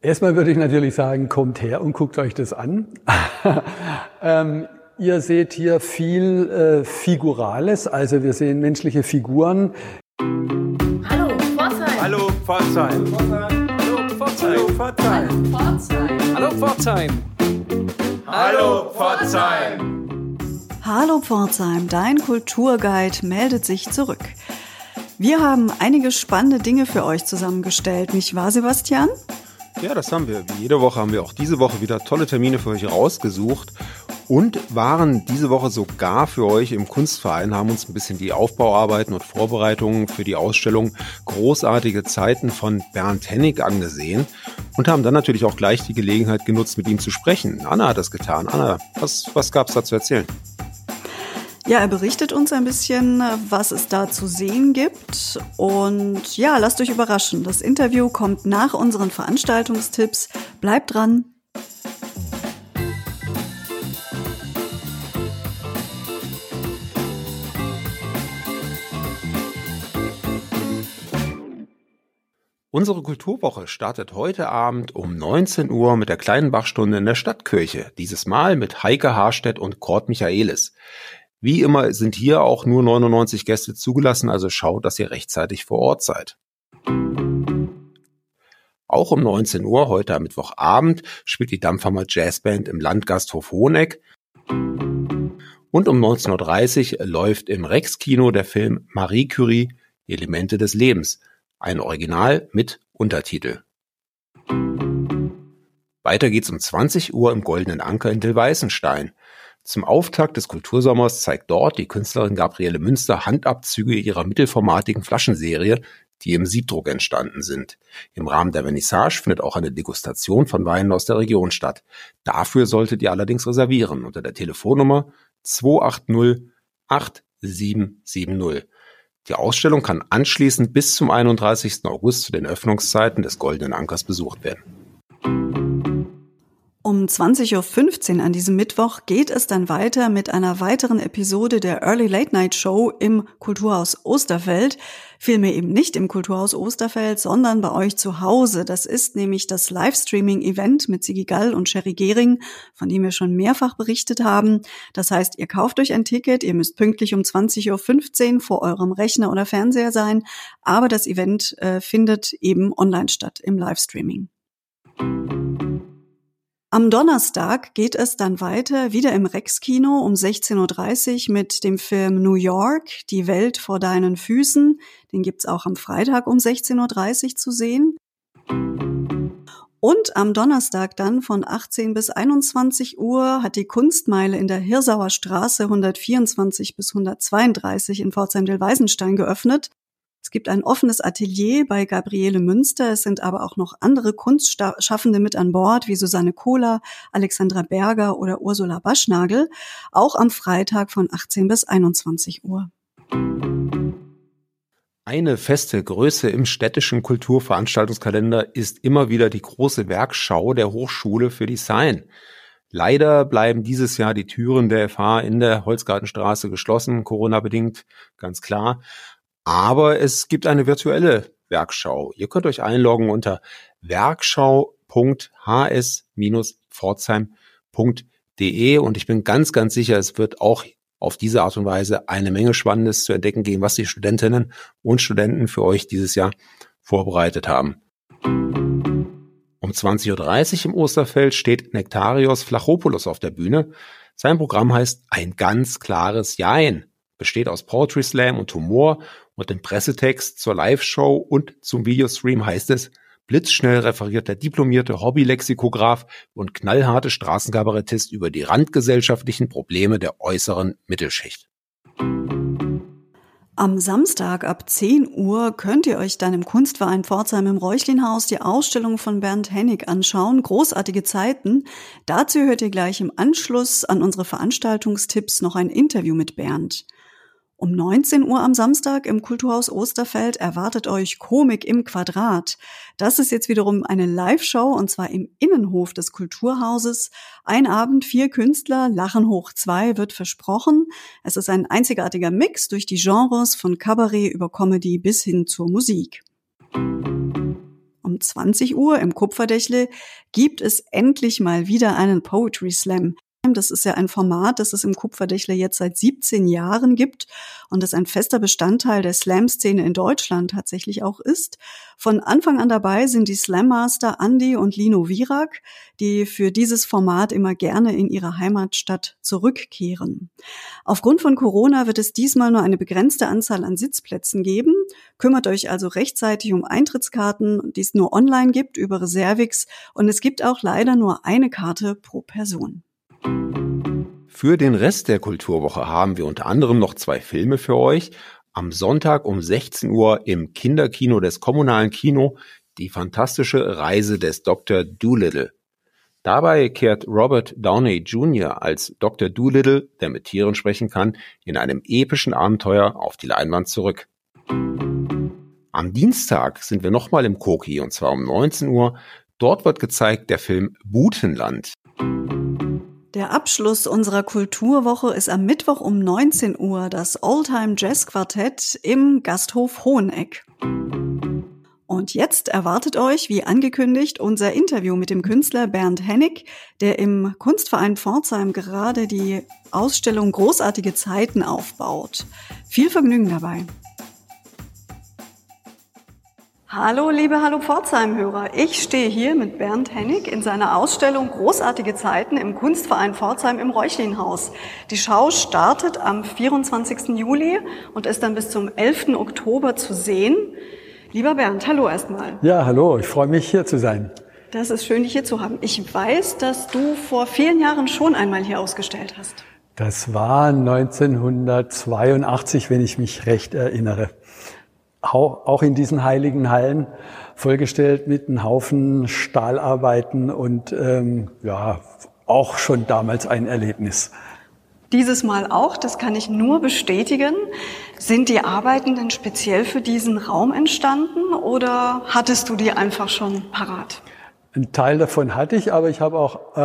Erstmal würde ich natürlich sagen, kommt her und guckt euch das an. ähm, ihr seht hier viel äh, Figurales, also wir sehen menschliche Figuren. Hallo Pforzheim. Hallo Pforzheim. Hallo Pforzheim. Hallo Pforzheim. Hallo Pforzheim. Hallo Pforzheim. Hallo Pforzheim, dein Kulturguide meldet sich zurück. Wir haben einige spannende Dinge für euch zusammengestellt, nicht wahr, Sebastian? Ja, das haben wir. Wie jede Woche haben wir auch diese Woche wieder tolle Termine für euch rausgesucht und waren diese Woche sogar für euch im Kunstverein, haben uns ein bisschen die Aufbauarbeiten und Vorbereitungen für die Ausstellung Großartige Zeiten von Bernd Hennig angesehen und haben dann natürlich auch gleich die Gelegenheit genutzt, mit ihm zu sprechen. Anna hat das getan. Anna, was, was gab es da zu erzählen? Ja, er berichtet uns ein bisschen, was es da zu sehen gibt. Und ja, lasst euch überraschen. Das Interview kommt nach unseren Veranstaltungstipps. Bleibt dran. Unsere Kulturwoche startet heute Abend um 19 Uhr mit der kleinen Bachstunde in der Stadtkirche. Dieses Mal mit Heike Harstedt und Kurt Michaelis. Wie immer sind hier auch nur 99 Gäste zugelassen, also schaut, dass ihr rechtzeitig vor Ort seid. Auch um 19 Uhr heute am Mittwochabend spielt die Dampfhammer Jazzband im Landgasthof Hoheneck. Und um 19.30 Uhr läuft im Rex-Kino der Film Marie Curie Elemente des Lebens. Ein Original mit Untertitel. Weiter geht's um 20 Uhr im Goldenen Anker in Dillweißenstein. Zum Auftakt des Kultursommers zeigt dort die Künstlerin Gabriele Münster Handabzüge ihrer mittelformatigen Flaschenserie, die im Siebdruck entstanden sind. Im Rahmen der Vernissage findet auch eine Degustation von Weinen aus der Region statt. Dafür solltet ihr allerdings reservieren unter der Telefonnummer 280 8770. Die Ausstellung kann anschließend bis zum 31. August zu den Öffnungszeiten des Goldenen Ankers besucht werden. Um 20.15 Uhr an diesem Mittwoch geht es dann weiter mit einer weiteren Episode der Early Late Night Show im Kulturhaus Osterfeld. Vielmehr eben nicht im Kulturhaus Osterfeld, sondern bei euch zu Hause. Das ist nämlich das Livestreaming-Event mit Sigi Gall und Sherry Gehring, von dem wir schon mehrfach berichtet haben. Das heißt, ihr kauft euch ein Ticket, ihr müsst pünktlich um 20.15 Uhr vor eurem Rechner oder Fernseher sein, aber das Event äh, findet eben online statt im Livestreaming. Am Donnerstag geht es dann weiter, wieder im Rex-Kino um 16.30 Uhr mit dem Film New York, Die Welt vor deinen Füßen. Den gibt's auch am Freitag um 16.30 Uhr zu sehen. Und am Donnerstag dann von 18 bis 21 Uhr hat die Kunstmeile in der Hirsauer Straße 124 bis 132 in Pforzheim-Del-Weisenstein geöffnet. Es gibt ein offenes Atelier bei Gabriele Münster. Es sind aber auch noch andere Kunstschaffende mit an Bord, wie Susanne Kohler, Alexandra Berger oder Ursula Baschnagel. Auch am Freitag von 18 bis 21 Uhr. Eine feste Größe im städtischen Kulturveranstaltungskalender ist immer wieder die große Werkschau der Hochschule für Design. Leider bleiben dieses Jahr die Türen der FH in der Holzgartenstraße geschlossen, Corona-bedingt, ganz klar. Aber es gibt eine virtuelle Werkschau. Ihr könnt euch einloggen unter werkschau.hs-pforzheim.de und ich bin ganz, ganz sicher, es wird auch auf diese Art und Weise eine Menge Spannendes zu entdecken geben, was die Studentinnen und Studenten für euch dieses Jahr vorbereitet haben. Um 20.30 Uhr im Osterfeld steht Nektarios Flachopoulos auf der Bühne. Sein Programm heißt Ein ganz klares Jein, besteht aus Poetry Slam und Humor und im Pressetext zur Live-Show und zum Videostream heißt es, blitzschnell referiert der diplomierte Hobbylexikograph und knallharte Straßenkabarettist über die randgesellschaftlichen Probleme der äußeren Mittelschicht. Am Samstag ab 10 Uhr könnt ihr euch dann im Kunstverein Pforzheim im Räuchlinhaus die Ausstellung von Bernd Hennig anschauen. Großartige Zeiten. Dazu hört ihr gleich im Anschluss an unsere Veranstaltungstipps noch ein Interview mit Bernd. Um 19 Uhr am Samstag im Kulturhaus Osterfeld erwartet euch Komik im Quadrat. Das ist jetzt wiederum eine Live-Show und zwar im Innenhof des Kulturhauses. Ein Abend, vier Künstler, Lachen hoch zwei wird versprochen. Es ist ein einzigartiger Mix durch die Genres von Kabarett über Comedy bis hin zur Musik. Um um 20 Uhr im Kupferdächle gibt es endlich mal wieder einen Poetry Slam. Das ist ja ein Format, das es im Kupferdächler jetzt seit 17 Jahren gibt und das ein fester Bestandteil der Slam-Szene in Deutschland tatsächlich auch ist. Von Anfang an dabei sind die Slam-Master Andy und Lino Virak, die für dieses Format immer gerne in ihre Heimatstadt zurückkehren. Aufgrund von Corona wird es diesmal nur eine begrenzte Anzahl an Sitzplätzen geben. Kümmert euch also rechtzeitig um Eintrittskarten, die es nur online gibt über Reservix und es gibt auch leider nur eine Karte pro Person. Für den Rest der Kulturwoche haben wir unter anderem noch zwei Filme für euch. Am Sonntag um 16 Uhr im Kinderkino des kommunalen Kino die fantastische Reise des Dr. Doolittle. Dabei kehrt Robert Downey Jr. als Dr. Doolittle, der mit Tieren sprechen kann, in einem epischen Abenteuer auf die Leinwand zurück. Am Dienstag sind wir nochmal im Koki und zwar um 19 Uhr. Dort wird gezeigt der Film Butenland. Der Abschluss unserer Kulturwoche ist am Mittwoch um 19 Uhr das Oldtime Jazz Quartett im Gasthof Hoheneck. Und jetzt erwartet euch, wie angekündigt, unser Interview mit dem Künstler Bernd Hennig, der im Kunstverein Pforzheim gerade die Ausstellung Großartige Zeiten aufbaut. Viel Vergnügen dabei. Hallo, liebe Hallo Pforzheim-Hörer. Ich stehe hier mit Bernd Hennig in seiner Ausstellung Großartige Zeiten im Kunstverein Pforzheim im Räuchlinhaus. Die Schau startet am 24. Juli und ist dann bis zum 11. Oktober zu sehen. Lieber Bernd, hallo erstmal. Ja, hallo, ich freue mich hier zu sein. Das ist schön, dich hier zu haben. Ich weiß, dass du vor vielen Jahren schon einmal hier ausgestellt hast. Das war 1982, wenn ich mich recht erinnere auch in diesen heiligen Hallen vollgestellt mit einem Haufen Stahlarbeiten und ähm, ja, auch schon damals ein Erlebnis. Dieses Mal auch, das kann ich nur bestätigen. Sind die Arbeiten denn speziell für diesen Raum entstanden oder hattest du die einfach schon parat? Ein Teil davon hatte ich, aber ich habe auch äh,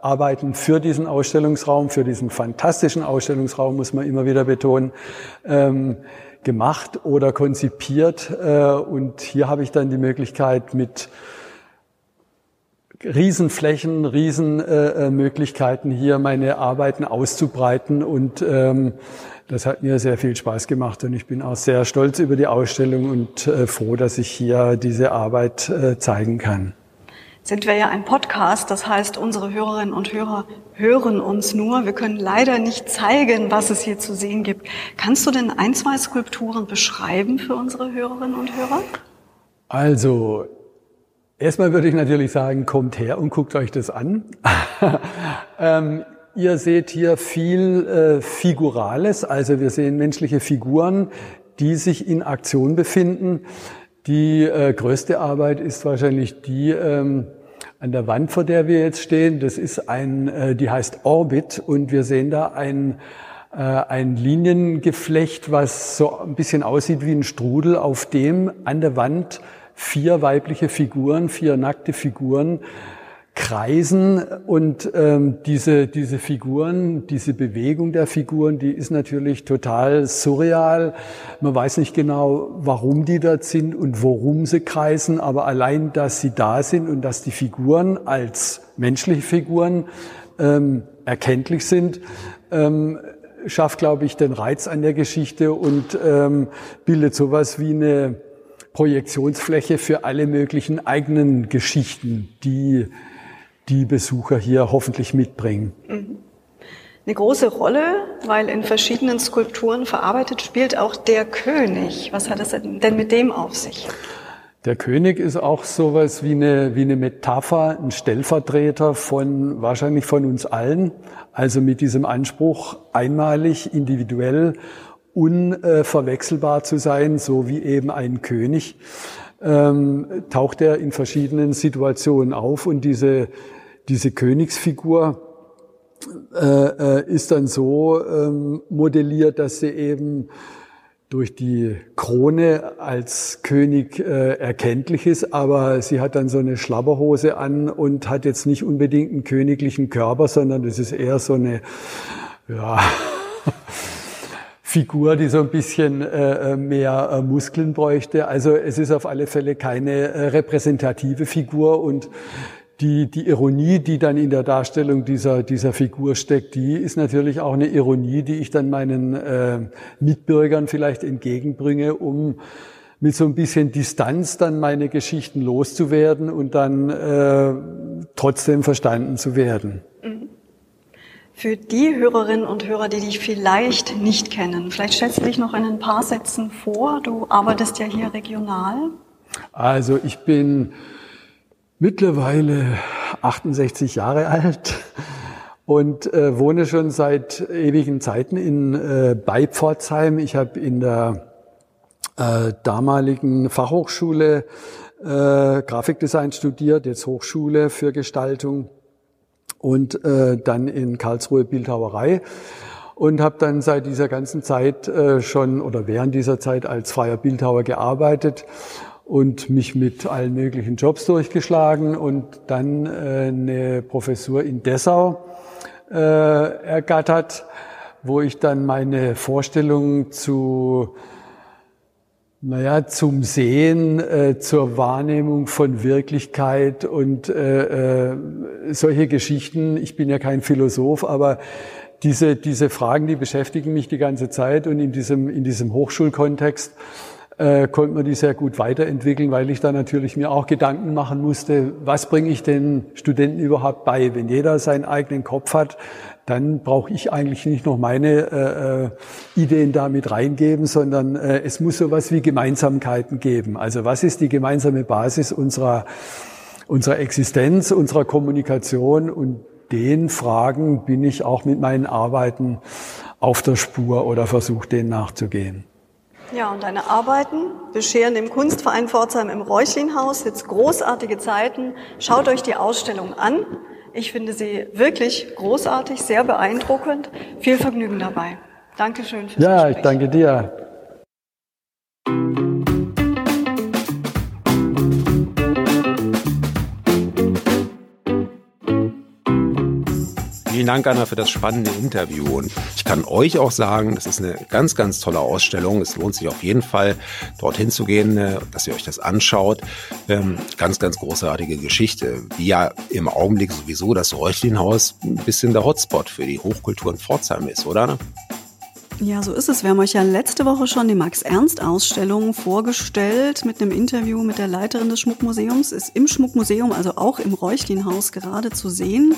Arbeiten für diesen Ausstellungsraum, für diesen fantastischen Ausstellungsraum, muss man immer wieder betonen. Ähm, gemacht oder konzipiert. Äh, und hier habe ich dann die Möglichkeit mit Riesenflächen, Riesenmöglichkeiten hier meine Arbeiten auszubreiten. Und ähm, das hat mir sehr viel Spaß gemacht. Und ich bin auch sehr stolz über die Ausstellung und äh, froh, dass ich hier diese Arbeit äh, zeigen kann sind wir ja ein Podcast. Das heißt, unsere Hörerinnen und Hörer hören uns nur. Wir können leider nicht zeigen, was es hier zu sehen gibt. Kannst du denn ein, zwei Skulpturen beschreiben für unsere Hörerinnen und Hörer? Also, erstmal würde ich natürlich sagen, kommt her und guckt euch das an. ähm, ihr seht hier viel äh, Figurales, also wir sehen menschliche Figuren, die sich in Aktion befinden. Die äh, größte Arbeit ist wahrscheinlich die ähm, an der Wand, vor der wir jetzt stehen. Das ist ein, äh, die heißt Orbit und wir sehen da ein, äh, ein Liniengeflecht, was so ein bisschen aussieht wie ein Strudel, auf dem an der Wand vier weibliche Figuren, vier nackte Figuren kreisen und ähm, diese, diese Figuren, diese Bewegung der Figuren, die ist natürlich total surreal. Man weiß nicht genau, warum die dort sind und worum sie kreisen, aber allein, dass sie da sind und dass die Figuren als menschliche Figuren ähm, erkenntlich sind, ähm, schafft, glaube ich, den Reiz an der Geschichte und ähm, bildet sowas wie eine Projektionsfläche für alle möglichen eigenen Geschichten, die die Besucher hier hoffentlich mitbringen. Mhm. Eine große Rolle, weil in verschiedenen Skulpturen verarbeitet, spielt auch der König. Was hat es denn mit dem auf sich? Der König ist auch sowas wie eine, wie eine Metapher, ein Stellvertreter von, wahrscheinlich von uns allen. Also mit diesem Anspruch, einmalig, individuell, unverwechselbar zu sein, so wie eben ein König, ähm, taucht er in verschiedenen Situationen auf und diese diese Königsfigur äh, äh, ist dann so ähm, modelliert, dass sie eben durch die Krone als König äh, erkenntlich ist, aber sie hat dann so eine Schlabberhose an und hat jetzt nicht unbedingt einen königlichen Körper, sondern das ist eher so eine ja, Figur, die so ein bisschen äh, mehr äh, Muskeln bräuchte. Also es ist auf alle Fälle keine äh, repräsentative Figur und die, die Ironie, die dann in der Darstellung dieser, dieser Figur steckt, die ist natürlich auch eine Ironie, die ich dann meinen äh, Mitbürgern vielleicht entgegenbringe, um mit so ein bisschen Distanz dann meine Geschichten loszuwerden und dann äh, trotzdem verstanden zu werden. Mhm. Für die Hörerinnen und Hörer, die dich vielleicht nicht kennen, vielleicht stellst du dich noch in ein paar Sätzen vor. Du arbeitest ja hier regional. Also ich bin mittlerweile 68 Jahre alt und äh, wohne schon seit ewigen Zeiten in äh, bei. Ich habe in der äh, damaligen Fachhochschule äh, Grafikdesign studiert, jetzt Hochschule für Gestaltung und äh, dann in Karlsruhe Bildhauerei und habe dann seit dieser ganzen Zeit äh, schon oder während dieser Zeit als freier Bildhauer gearbeitet und mich mit allen möglichen Jobs durchgeschlagen und dann äh, eine Professur in Dessau äh, ergattert, wo ich dann meine Vorstellungen zu naja, zum Sehen, äh, zur Wahrnehmung von Wirklichkeit und äh, äh, solche Geschichten. Ich bin ja kein Philosoph, aber diese, diese Fragen, die beschäftigen mich die ganze Zeit und in diesem, in diesem Hochschulkontext äh, konnte man die sehr gut weiterentwickeln, weil ich da natürlich mir auch Gedanken machen musste, was bringe ich den Studenten überhaupt bei? Wenn jeder seinen eigenen Kopf hat, dann brauche ich eigentlich nicht noch meine äh, äh, Ideen da mit reingeben, sondern äh, es muss sowas wie Gemeinsamkeiten geben. Also was ist die gemeinsame Basis unserer, unserer Existenz, unserer Kommunikation und den Fragen bin ich auch mit meinen Arbeiten auf der Spur oder versuche denen nachzugehen. Ja, und deine Arbeiten bescheren dem Kunstverein Pforzheim im Räuchlinhaus jetzt großartige Zeiten. Schaut euch die Ausstellung an. Ich finde sie wirklich großartig, sehr beeindruckend. Viel Vergnügen dabei. Dankeschön fürs Ja, Gespräch. ich danke dir. Dank, Anna, für das spannende Interview. Und ich kann euch auch sagen, das ist eine ganz, ganz tolle Ausstellung. Es lohnt sich auf jeden Fall, dorthin zu gehen, äh, dass ihr euch das anschaut. Ähm, ganz, ganz großartige Geschichte. Wie ja im Augenblick sowieso das Räuchlinhaus ein bisschen der Hotspot für die Hochkultur in Pforzheim ist, oder? Ja, so ist es. Wir haben euch ja letzte Woche schon die Max-Ernst-Ausstellung vorgestellt mit einem Interview mit der Leiterin des Schmuckmuseums. Ist im Schmuckmuseum, also auch im Räuchlinhaus gerade zu sehen.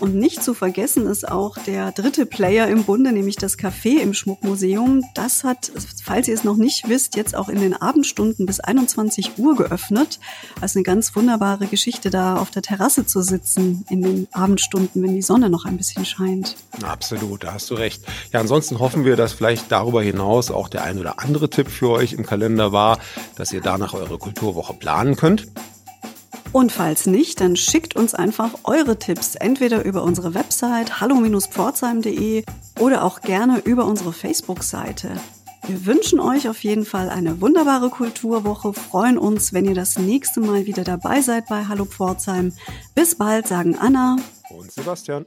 Und nicht zu vergessen ist auch der dritte Player im Bunde, nämlich das Café im Schmuckmuseum. Das hat, falls ihr es noch nicht wisst, jetzt auch in den Abendstunden bis 21 Uhr geöffnet. Also eine ganz wunderbare Geschichte, da auf der Terrasse zu sitzen in den Abendstunden, wenn die Sonne noch ein bisschen scheint. Absolut, da hast du recht. Ja, ansonsten hoffen wir, dass vielleicht darüber hinaus auch der ein oder andere Tipp für euch im Kalender war, dass ihr danach eure Kulturwoche planen könnt. Und falls nicht, dann schickt uns einfach eure Tipps entweder über unsere Website hallo-pforzheim.de oder auch gerne über unsere Facebook-Seite. Wir wünschen euch auf jeden Fall eine wunderbare Kulturwoche, freuen uns, wenn ihr das nächste Mal wieder dabei seid bei Hallo Pforzheim. Bis bald, sagen Anna und Sebastian.